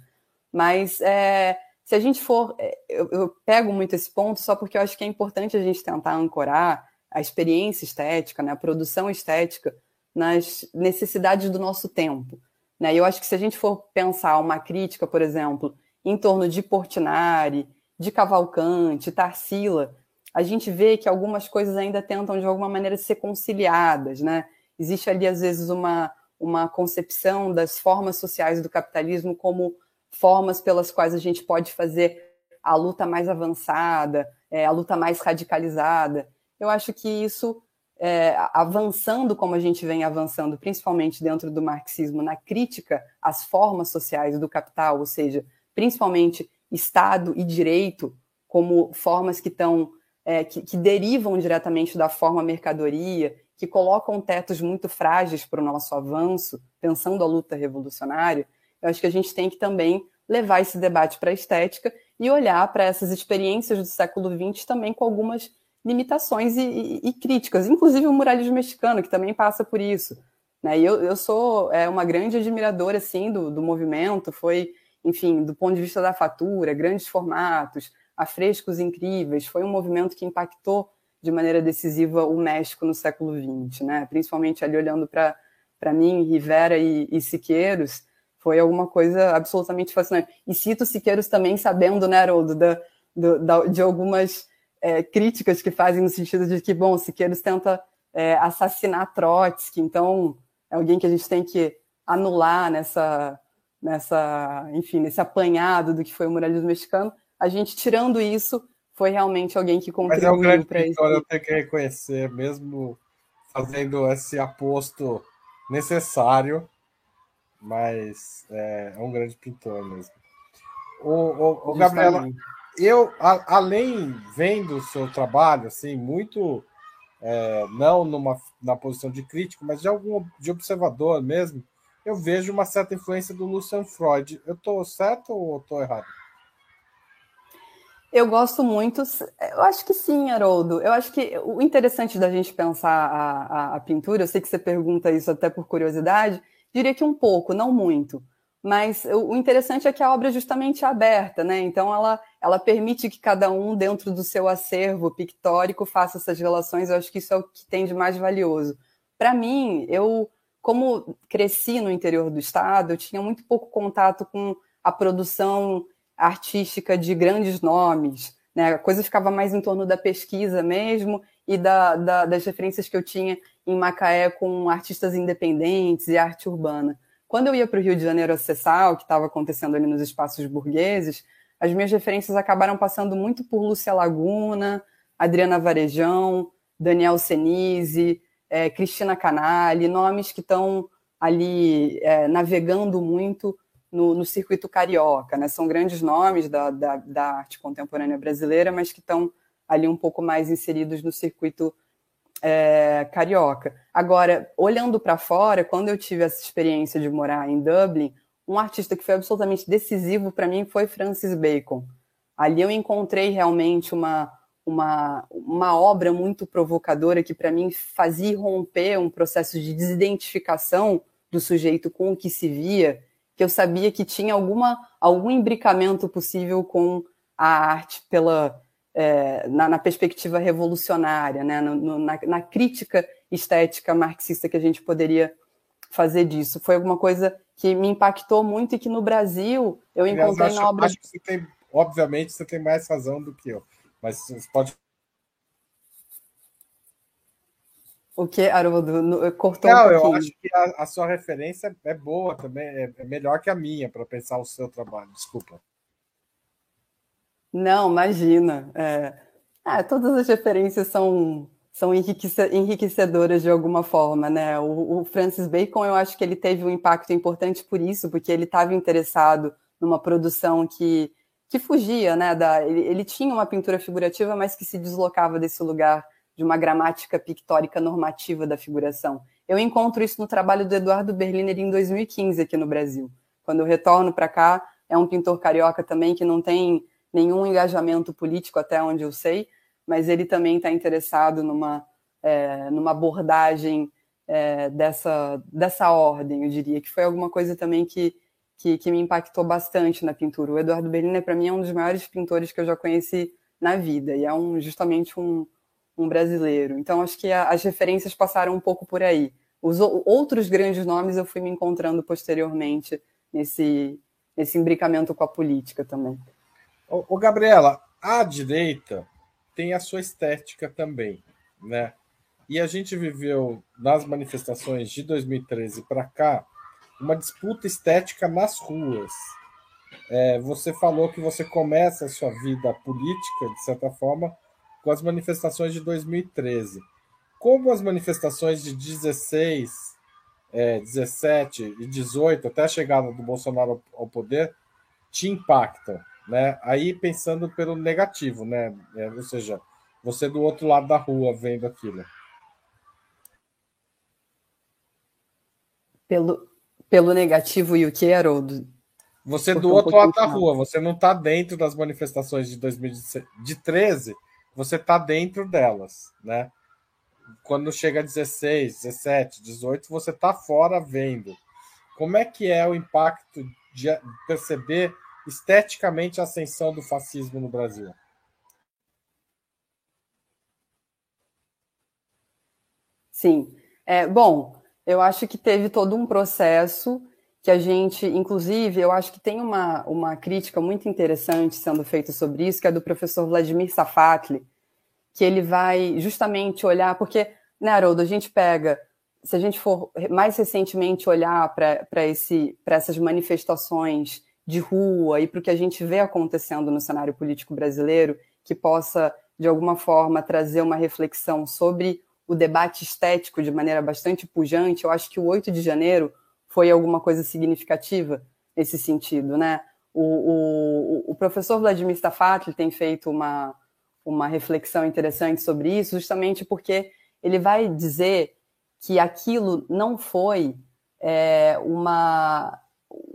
Mas é, se a gente for. É, eu, eu, pego muito esse ponto só porque eu acho que é importante a gente tentar ancorar a experiência estética, né, a produção estética nas necessidades do nosso tempo. Né? Eu acho que se a gente for pensar uma crítica, por exemplo, em torno de Portinari, de Cavalcante, Tarsila, a gente vê que algumas coisas ainda tentam, de alguma maneira, ser conciliadas. Né? Existe ali, às vezes, uma, uma concepção das formas sociais do capitalismo como formas pelas quais a gente pode fazer a luta mais avançada, é, a luta mais radicalizada. Eu acho que isso é, avançando como a gente vem avançando, principalmente dentro do marxismo, na crítica às formas sociais do capital, ou seja, principalmente Estado e direito como formas que estão é, que, que, derivam diretamente da forma mercadoria, que colocam tetos muito frágeis para o nosso avanço, pensando a luta revolucionária, eu acho que a gente tem que também levar esse debate para a estética e olhar para essas experiências do século XX também com algumas limitações e, e, e, críticas, inclusive o muralismo mexicano, que também passa por isso. Né? Eu, eu sou é, uma grande admiradora assim, do, do movimento, foi, enfim, do ponto de vista da fatura, grandes formatos, afrescos incríveis, foi um movimento que impactou de maneira decisiva o México no século XX, né? principalmente ali olhando para mim, Rivera e, e Siqueiros, foi alguma coisa absolutamente fascinante. E cito Siqueiros também sabendo, né, Haroldo, da, do, da, de algumas é, críticas que fazem no sentido de que, bom, Siqueiros tenta é, assassinar Trotsky, então é alguém que a gente tem que anular nessa, nessa, enfim, nesse apanhado do que foi o muralismo mexicano. A gente, tirando isso, foi realmente alguém que contribuiu Mas é um grande para isso. Eu tenho que reconhecer, mesmo fazendo esse aposto necessário, mas é, é um grande pintor mesmo. O, o, o Gabriela, eu, a, além vendo o seu trabalho, assim, muito é, não numa na posição de crítico, mas de algum de observador mesmo, eu vejo uma certa influência do Lucian Freud. Eu estou certo ou estou errado? Eu gosto muito, eu acho que sim, Haroldo. Eu acho que o interessante da gente pensar a, a, a pintura, eu sei que você pergunta isso até por curiosidade, diria que um pouco, não muito. Mas o interessante é que a obra é justamente aberta, né? Então ela, ela permite que cada um, dentro do seu acervo pictórico, faça essas relações. Eu acho que isso é o que tem de mais valioso. Para mim, eu, como cresci no interior do estado, eu tinha muito pouco contato com a produção artística de grandes nomes. Né? A coisa ficava mais em torno da pesquisa mesmo e da, da, das referências que eu tinha em Macaé com artistas independentes e arte urbana. Quando eu ia para o Rio de Janeiro acessar o que estava acontecendo ali nos espaços burgueses, as minhas referências acabaram passando muito por Lúcia Laguna, Adriana Varejão, Daniel Senise, é, Cristina Canali, nomes que estão ali é, navegando muito no, no, circuito carioca. Né? São grandes nomes da, da, da arte contemporânea brasileira, mas que estão ali um pouco mais inseridos no circuito é, carioca. Agora, olhando para fora, quando eu tive essa experiência de morar em Dublin, um artista que foi absolutamente decisivo para mim foi Francis Bacon. Ali eu encontrei realmente uma, uma, uma obra muito provocadora que para mim fazia romper um processo de desidentificação do sujeito com o que se via, que eu sabia que tinha alguma, algum imbricamento possível com a arte pela, é, na, na, perspectiva revolucionária, né? No, no, na, na, crítica estética marxista que a gente poderia fazer disso. Foi alguma coisa que me impactou muito e que no Brasil eu encontrei acho, na obra. Acho que você tem, obviamente, você tem mais razão do que eu, mas você pode. O que, Haroldo? Cortou Não, um eu acho que a, a, sua referência é boa também, é, é melhor que a minha para pensar o seu trabalho. Desculpa. Não, imagina. É... Ah, todas as referências são, são enriquecedoras de alguma forma, né? O, o, Francis Bacon, eu acho que ele teve um impacto importante por isso, porque ele estava interessado numa produção que, que fugia, né? Da, ele, ele tinha uma pintura figurativa, mas que se deslocava desse lugar de uma gramática pictórica normativa da figuração. Eu encontro isso no trabalho do Eduardo Berliner em 2015 aqui no Brasil. Quando eu retorno para cá, é um pintor carioca também que não tem nenhum engajamento político, até onde eu sei, mas ele também está interessado numa, é, numa abordagem é, dessa, dessa ordem, eu diria, que foi alguma coisa também que, que, que me impactou bastante na pintura. O Eduardo Berliner, para mim, é um dos maiores pintores que eu já conheci na vida, e é um, justamente um, um brasileiro. Então, acho que a, as referências passaram um pouco por aí. Os outros grandes nomes eu fui me encontrando posteriormente nesse, nesse imbricamento com a política também. O, Gabriela, a direita tem a sua estética também, né? E a gente viveu nas manifestações de 2013 para cá uma disputa estética nas ruas. É, você falou que você começa a sua vida política, de certa forma, com as manifestações de 2013. como as manifestações de 16, é, 17 e 18, até a chegada do Bolsonaro ao poder, te impactam, né? Aí pensando pelo negativo, né? É, ou seja, você do outro lado da rua vendo aquilo. Pelo, pelo negativo e o que, Haroldo? Você do outro um lado da rua, você não está dentro das manifestações de 2013, você está dentro delas, né? Quando chega a 16, 17, 18, você está fora vendo. Como é que é o impacto de perceber esteticamente a ascensão do fascismo no Brasil? Sim. É, bom, eu acho que teve todo um processo que a gente, inclusive, eu acho que tem uma, uma crítica muito interessante sendo feita sobre isso, que é do professor Vladimir Safatli, que ele vai justamente olhar, porque, né, Haroldo, a gente pega, se a gente for mais recentemente olhar para essas manifestações de rua e para o que a gente vê acontecendo no cenário político brasileiro, que possa, de alguma forma, trazer uma reflexão sobre o debate estético de maneira bastante pujante, eu acho que o 8 de janeiro foi alguma coisa significativa nesse sentido, né? O, o, o professor Vladimir Stafatli tem feito uma, uma reflexão interessante sobre isso, justamente porque ele vai dizer que aquilo não foi é, uma,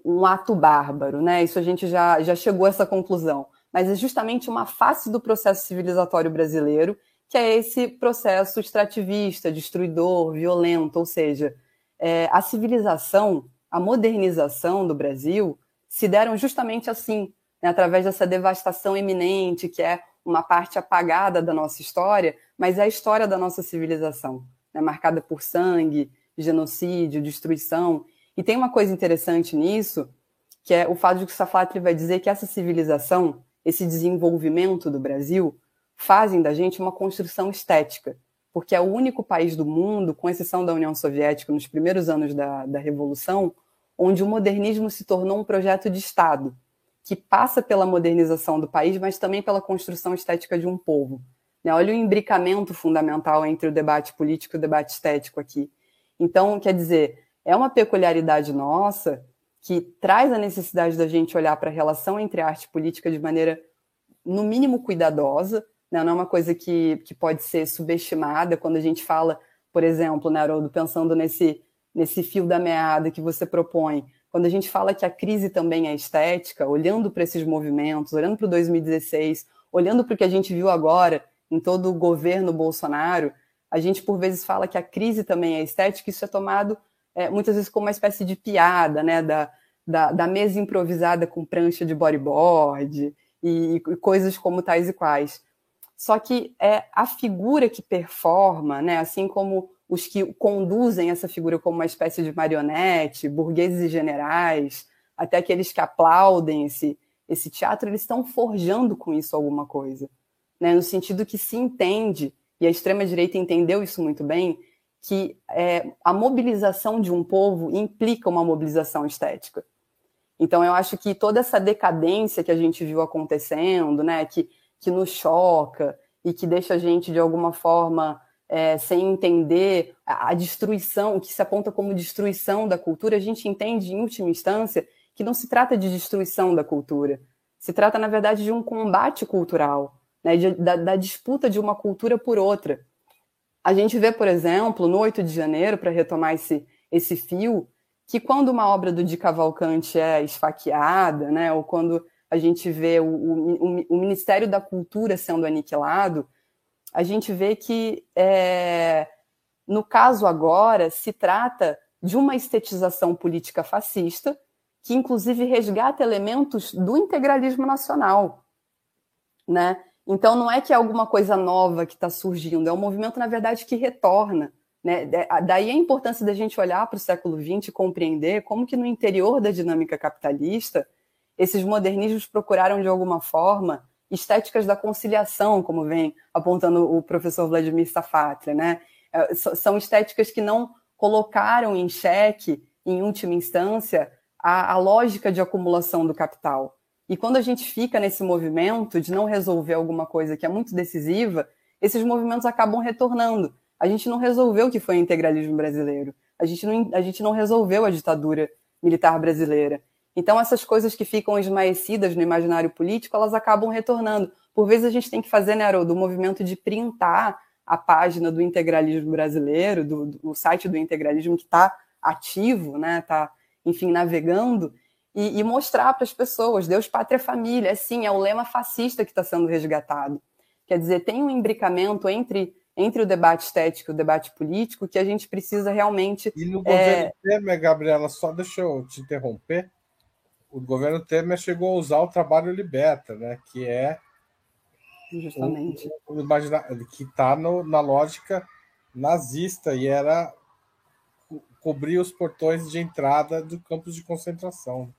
um ato bárbaro, né? Isso a gente já, já chegou a essa conclusão, mas é justamente uma face do processo civilizatório brasileiro que é esse processo extrativista, destruidor, violento, ou seja, é, a civilização, a modernização do Brasil se deram justamente assim, né, através dessa devastação eminente, que é uma parte apagada da nossa história, mas é a história da nossa civilização, né, marcada por sangue, genocídio, destruição. E tem uma coisa interessante nisso, que é o fato de que o Safatli vai dizer que essa civilização, esse desenvolvimento do Brasil, fazem da gente uma construção estética, porque é o único país do mundo, com exceção da União Soviética, nos primeiros anos da, da Revolução, onde o modernismo se tornou um projeto de Estado, que passa pela modernização do país, mas também pela construção estética de um povo. Né? Olha o imbricamento fundamental entre o debate político e o debate estético aqui. Então, quer dizer, é uma peculiaridade nossa que traz a necessidade da gente olhar para a relação entre arte e política de maneira, no mínimo, cuidadosa, né? Não é uma coisa que, que pode ser subestimada quando a gente fala, por exemplo, né, Haroldo, pensando nesse, nesse fio da meada que você propõe, quando a gente fala que a crise também é estética, olhando para esses movimentos, olhando para o 2016, olhando para o que a gente viu agora em todo o governo Bolsonaro, a gente por vezes fala que a crise também é estética, isso é tomado é, muitas vezes como uma espécie de piada, né, da, da, da mesa improvisada com prancha de bodyboard e, e coisas como tais e quais. Só que é a figura que performa, né, assim como os que conduzem essa figura como uma espécie de marionete, burgueses e generais, até aqueles que aplaudem esse, esse teatro, eles estão forjando com isso alguma coisa. Né? No sentido que se entende, e a extrema-direita entendeu isso muito bem, que é, a mobilização de um povo implica uma mobilização estética. Então, eu acho que toda essa decadência que a gente viu acontecendo, né, que que nos choca e que deixa a gente, de alguma forma, é, sem entender a, destruição, o que se aponta como destruição da cultura, a gente entende, em última instância, que não se trata de destruição da cultura. Se trata, na verdade, de um combate cultural, né, de, da, da disputa de uma cultura por outra. A gente vê, por exemplo, no 8 de janeiro, para retomar esse, esse fio, que quando uma obra do Di Cavalcante é esfaqueada, né, ou quando a gente vê o, o, o Ministério da Cultura sendo aniquilado, a gente vê que, é, no caso agora, se trata de uma estetização política fascista, que inclusive resgata elementos do integralismo nacional. Né? Então, não é que é alguma coisa nova que está surgindo, é um movimento, na verdade, que retorna. Né? Daí a importância da gente olhar para o século XX e compreender como que no interior da dinâmica capitalista esses modernismos procuraram, de alguma forma, estéticas da conciliação, como vem apontando o professor Vladimir Safatli, né? É, são estéticas que não colocaram em xeque, em última instância, a, a lógica de acumulação do capital. E quando a gente fica nesse movimento de não resolver alguma coisa que é muito decisiva, esses movimentos acabam retornando. A gente não resolveu o que foi o integralismo brasileiro. A gente não, a gente não resolveu a ditadura militar brasileira. Então, essas coisas que ficam esmaecidas no imaginário político, elas acabam retornando. Por vezes, a gente tem que fazer, né, Haroldo, o movimento de printar a página do integralismo brasileiro, do, do site do integralismo que está ativo, né, está, enfim, navegando, e, e mostrar para as pessoas, Deus, pátria, família, é sim, é o lema fascista que está sendo resgatado. Quer dizer, tem um imbricamento entre, entre o debate estético e o debate político que a gente precisa realmente... E no governo é... Temer, Gabriela, só deixa eu te interromper, o governo Temer chegou a usar o trabalho liberta, né, que é justamente o, o, que está na lógica nazista e era cobrir os portões de entrada do campos de concentração.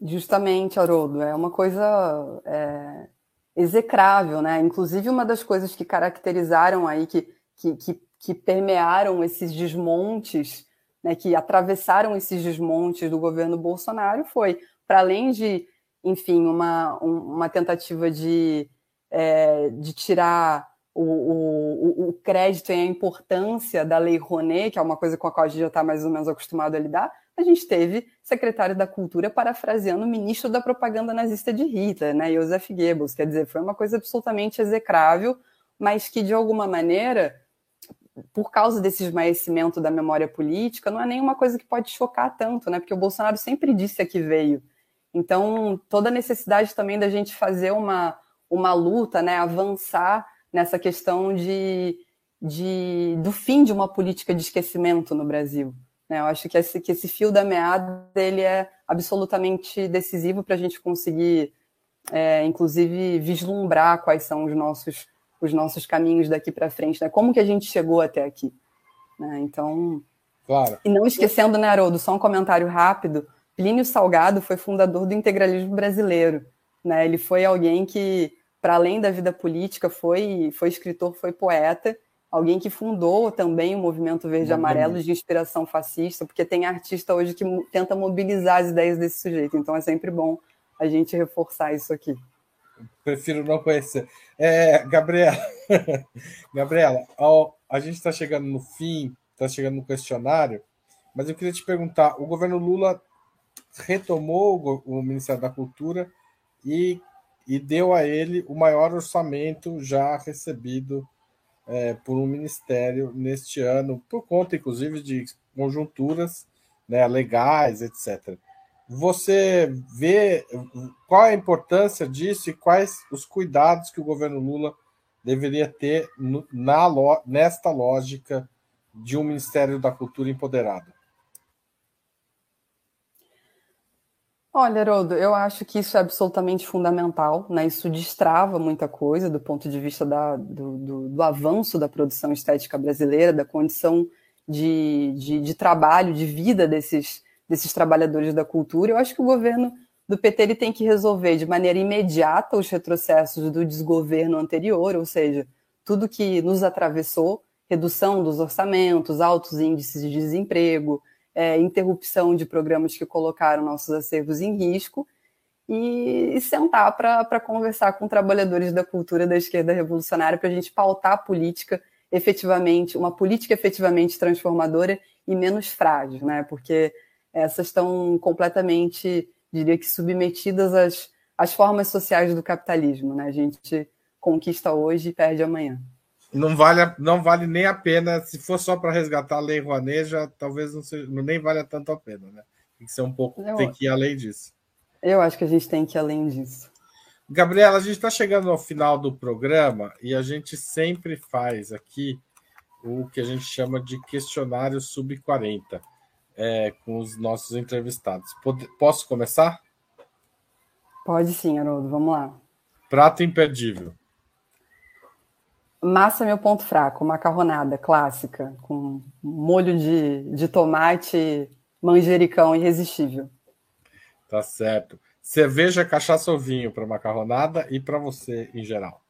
Justamente, Haroldo, é uma coisa é, execrável, né? Inclusive, uma das coisas que caracterizaram aí, que, que, que, que permearam esses desmontes, né, que atravessaram esses desmontes do governo Bolsonaro foi, para além de, enfim, uma, uma tentativa de, é, de tirar o, o, o, crédito e a importância da Lei Rouanet, que é uma coisa com a qual a gente já está mais ou menos acostumado a lidar, a gente teve secretário da Cultura parafraseando o ministro da propaganda nazista de Hitler, né, Joseph Goebbels. Quer dizer, foi uma coisa absolutamente execrável, mas que, de alguma maneira, por causa desse esmaecimento da memória política, não é nenhuma coisa que pode chocar tanto, né? Porque o Bolsonaro sempre disse a que veio. Então, toda a necessidade também da gente fazer uma, uma luta, né, avançar nessa questão de, de, do fim de uma política de esquecimento no Brasil. Né? Eu acho que esse, que esse fio da meada ele é absolutamente decisivo para a gente conseguir, é, inclusive, vislumbrar quais são os nossos, os nossos caminhos daqui para frente, né? como que a gente chegou até aqui. Né? Então, claro. e não esquecendo, né, Haroldo, só um comentário rápido, Plínio Salgado foi fundador do integralismo brasileiro. Né? Ele foi alguém que, para além da vida política, foi, foi escritor, foi poeta, alguém que fundou também o movimento verde amarelo de inspiração fascista, porque tem artista hoje que tenta mobilizar as ideias desse sujeito. Então é sempre bom a gente reforçar isso aqui. Prefiro não conhecer. É, Gabriela, Gabriela, a gente está chegando no fim, está chegando no questionário, mas eu queria te perguntar: o governo Lula retomou o Ministério da Cultura e, e deu a ele o maior orçamento já recebido é, por um ministério neste ano, por conta, inclusive, de conjunturas né, legais, etc. Você vê qual a importância disso e quais os cuidados que o governo Lula deveria ter na, nesta lógica de um Ministério da Cultura empoderado? Olha, Haroldo, eu acho que isso é absolutamente fundamental, né? Isso destrava muita coisa do ponto de vista da, do, do, do, avanço da produção estética brasileira, da condição de, de, de, trabalho, de vida desses, desses trabalhadores da cultura. Eu acho que o governo do PT ele tem que resolver de maneira imediata os retrocessos do desgoverno anterior, ou seja, tudo que nos atravessou, redução dos orçamentos, altos índices de desemprego, é, interrupção de programas que colocaram nossos acervos em risco e, e sentar para conversar com trabalhadores da cultura da esquerda revolucionária para a gente pautar a política efetivamente, uma política efetivamente transformadora e menos frágil, né? Porque essas estão completamente, diria que, submetidas às, às formas sociais do capitalismo, né? A gente conquista hoje e perde amanhã não vale, não vale nem a pena. Se for só para resgatar a lei Rouanet, já talvez não seja, nem valha tanto a pena, né? Tem que ser um pouco, eu, tem que ir além disso. Eu acho que a gente tem que ir além disso. Gabriela, a gente está chegando ao final do programa e a gente sempre faz aqui o que a gente chama de questionário sub-40 é, com os nossos entrevistados. Posso começar? Pode sim, Haroldo, vamos lá. Prato imperdível. Massa é meu ponto fraco, macarronada clássica, com molho de, de tomate, manjericão irresistível. Tá certo. Cerveja, cachaça ou vinho para macarronada e para você em geral?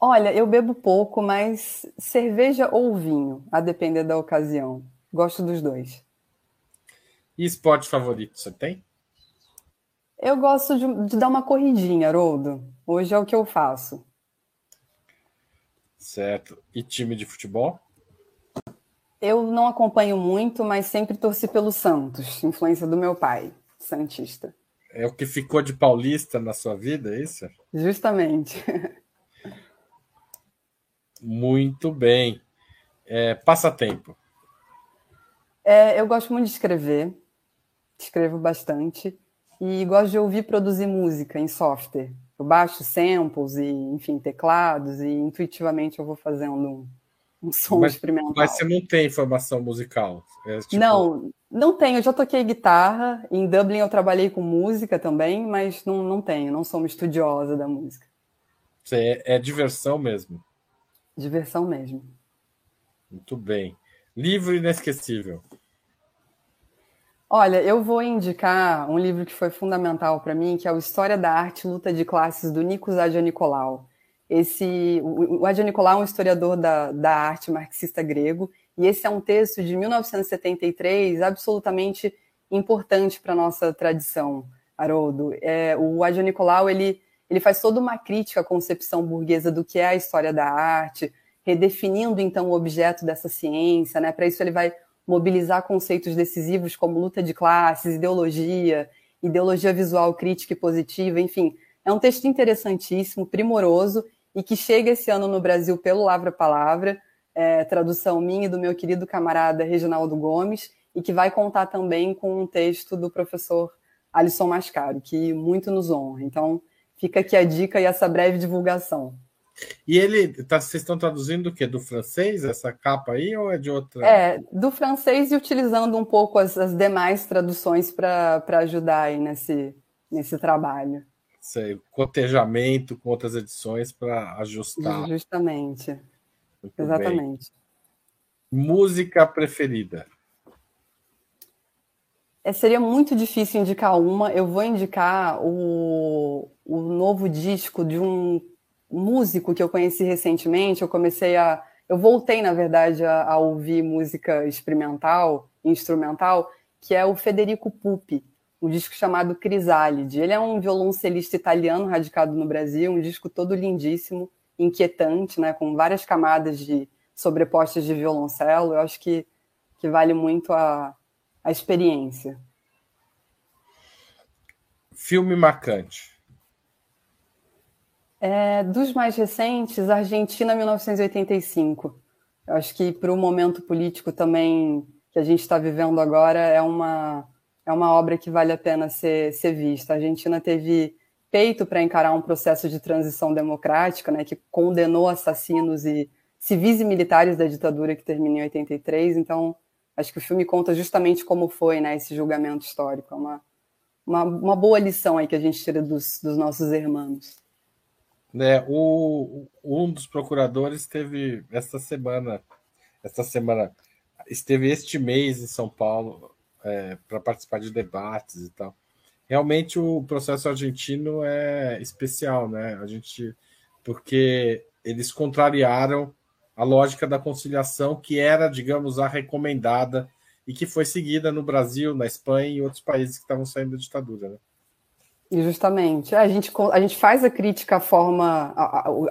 Olha, eu bebo pouco, mas cerveja ou vinho, a depender da ocasião. Gosto dos dois. E esporte favorito você tem? Eu gosto de, de dar uma corridinha, Haroldo. Hoje é o que eu faço. Certo. E time de futebol? Eu não acompanho muito, mas sempre torci pelo Santos, influência do meu pai, santista. É o que ficou de paulista na sua vida, é isso? Justamente. Muito bem. É, passatempo. É, eu gosto muito de escrever, escrevo bastante, e gosto de ouvir produzir música em software. Eu baixo samples e, enfim, teclados, e intuitivamente eu vou fazendo um, um som mas, experimental. Mas você não tem formação musical? É, tipo... Não, não tenho. Eu já toquei guitarra. Em Dublin eu trabalhei com música também, mas não, não tenho. Não sou uma estudiosa da música. Você é, é diversão mesmo? Diversão mesmo. Muito bem. Livro inesquecível. Olha, eu vou indicar um livro que foi fundamental para mim, que é o História da Arte Luta de Classes, do Nikos Nicolau. Esse, o, Nicolau é um historiador da, da arte marxista grego, e esse é um texto de 1973 absolutamente importante para a nossa tradição, Haroldo. É, o Nicolau ele, ele faz toda uma crítica à concepção burguesa do que é a história da arte, redefinindo então o objeto dessa ciência. Né? Para isso, ele vai mobilizar conceitos decisivos como luta de classes, ideologia, ideologia visual crítica e positiva, enfim. É um texto interessantíssimo, primoroso e que chega esse ano no Brasil pelo Lavra Palavra, é, tradução minha e do meu querido camarada Reginaldo Gomes, e que vai contar também com um texto do professor Alisson Mascaro, que muito nos honra. Então, fica aqui a dica e essa breve divulgação. E ele, tá, vocês estão traduzindo o quê? Do francês, essa capa aí, ou é de outra? É, do francês e utilizando um pouco as, as demais traduções para ajudar aí nesse, nesse trabalho sei, cotejamento com outras edições para ajustar. Justamente. Muito Exatamente. Bem. Música preferida? É, seria muito difícil indicar uma. Eu vou indicar o, o novo disco de um músico que eu conheci recentemente. Eu comecei a. Eu voltei, na verdade, a, a ouvir música experimental, instrumental, que é o Federico Pupi um disco chamado Crisálide. Ele é um violoncelista italiano radicado no Brasil, um disco todo lindíssimo, inquietante, né, com várias camadas de sobrepostas de violoncelo. Eu acho que, que vale muito a, a experiência. Filme marcante. É, dos mais recentes, Argentina 1985. Eu acho que para o momento político também que a gente está vivendo agora é uma é uma obra que vale a pena ser, ser vista. A Argentina teve peito para encarar um processo de transição democrática, né, que condenou assassinos e civis e militares da ditadura que terminou em 83. Então, acho que o filme conta justamente como foi né, esse julgamento histórico. É uma, uma, uma boa lição aí que a gente tira dos, dos nossos irmãos. É, o, um dos procuradores teve esta semana, esta semana, esteve este mês em São Paulo, é, para participar de debates e tal. Realmente o processo argentino é especial, né? A gente porque eles contrariaram a lógica da conciliação que era, digamos, a recomendada e que foi seguida no Brasil, na Espanha e outros países que estavam saindo da ditadura, né? Justamente. A gente, a gente faz a crítica à forma,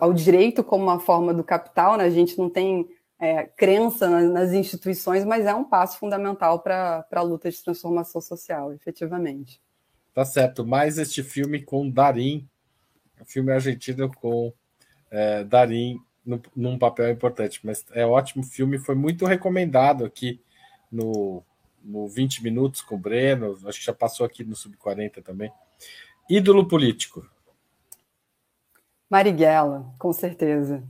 ao, direito como uma forma do capital, né? A gente não tem é, crença nas instituições, mas é um passo fundamental para a luta de transformação social, efetivamente. Tá certo. Mais este filme com Darim, um filme argentino com é, Darim no, num papel importante, mas é ótimo filme, foi muito recomendado aqui no, no 20 Minutos com o Breno, acho que já passou aqui no Sub-40 também. Ídolo político. Marighella, com certeza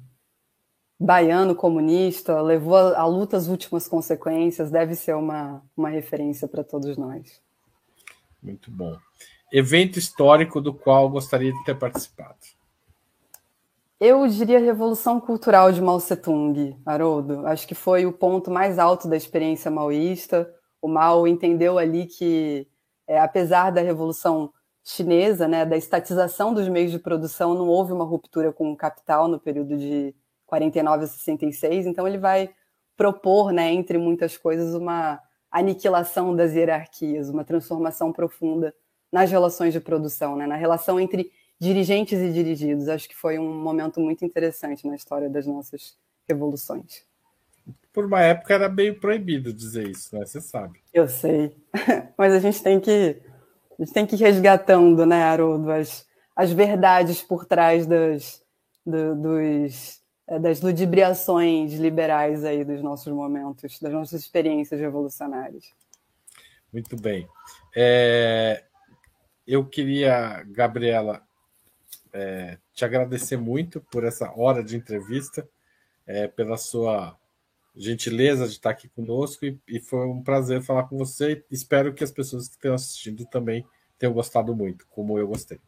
baiano comunista, levou a, a luta às últimas consequências, deve ser uma, uma referência para todos nós. Muito bom. Evento histórico do qual gostaria de ter participado? Eu diria a Revolução Cultural de Mao Tse-tung, Haroldo. Acho que foi o ponto mais alto da experiência maoísta. O Mao entendeu ali que, é, apesar da Revolução Chinesa, né, da estatização dos meios de produção, não houve uma ruptura com o capital no período de 49 a 66, então ele vai propor, né, entre muitas coisas, uma aniquilação das hierarquias, uma transformação profunda nas relações de produção, né, na relação entre dirigentes e dirigidos. Acho que foi um momento muito interessante na história das nossas revoluções. Por uma época era meio proibido dizer isso, né? Você sabe. Eu sei. Mas a gente tem que a gente tem que ir resgatando, né, Haroldo, as, as verdades por trás das, do, dos, é, das ludibriações liberais aí dos nossos momentos, das nossas experiências revolucionárias. Muito bem. É, eu queria, Gabriela, é, te agradecer muito por essa hora de entrevista, é, pela sua gentileza de estar aqui conosco e, e, foi um prazer falar com você. Espero que as pessoas que estão assistindo também tenham gostado muito, como eu gostei.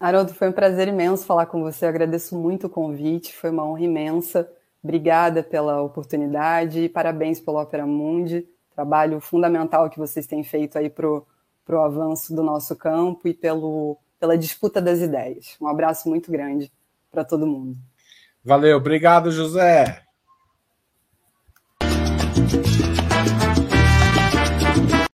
Haroldo, foi um prazer imenso falar com você. Eu agradeço muito o convite, foi uma honra imensa. Obrigada pela oportunidade e parabéns pelo Opera Mundi, trabalho fundamental que vocês têm feito aí para o avanço do nosso campo e pelo, pela disputa das ideias. Um abraço muito grande para todo mundo. Valeu, obrigado, José. Thank you.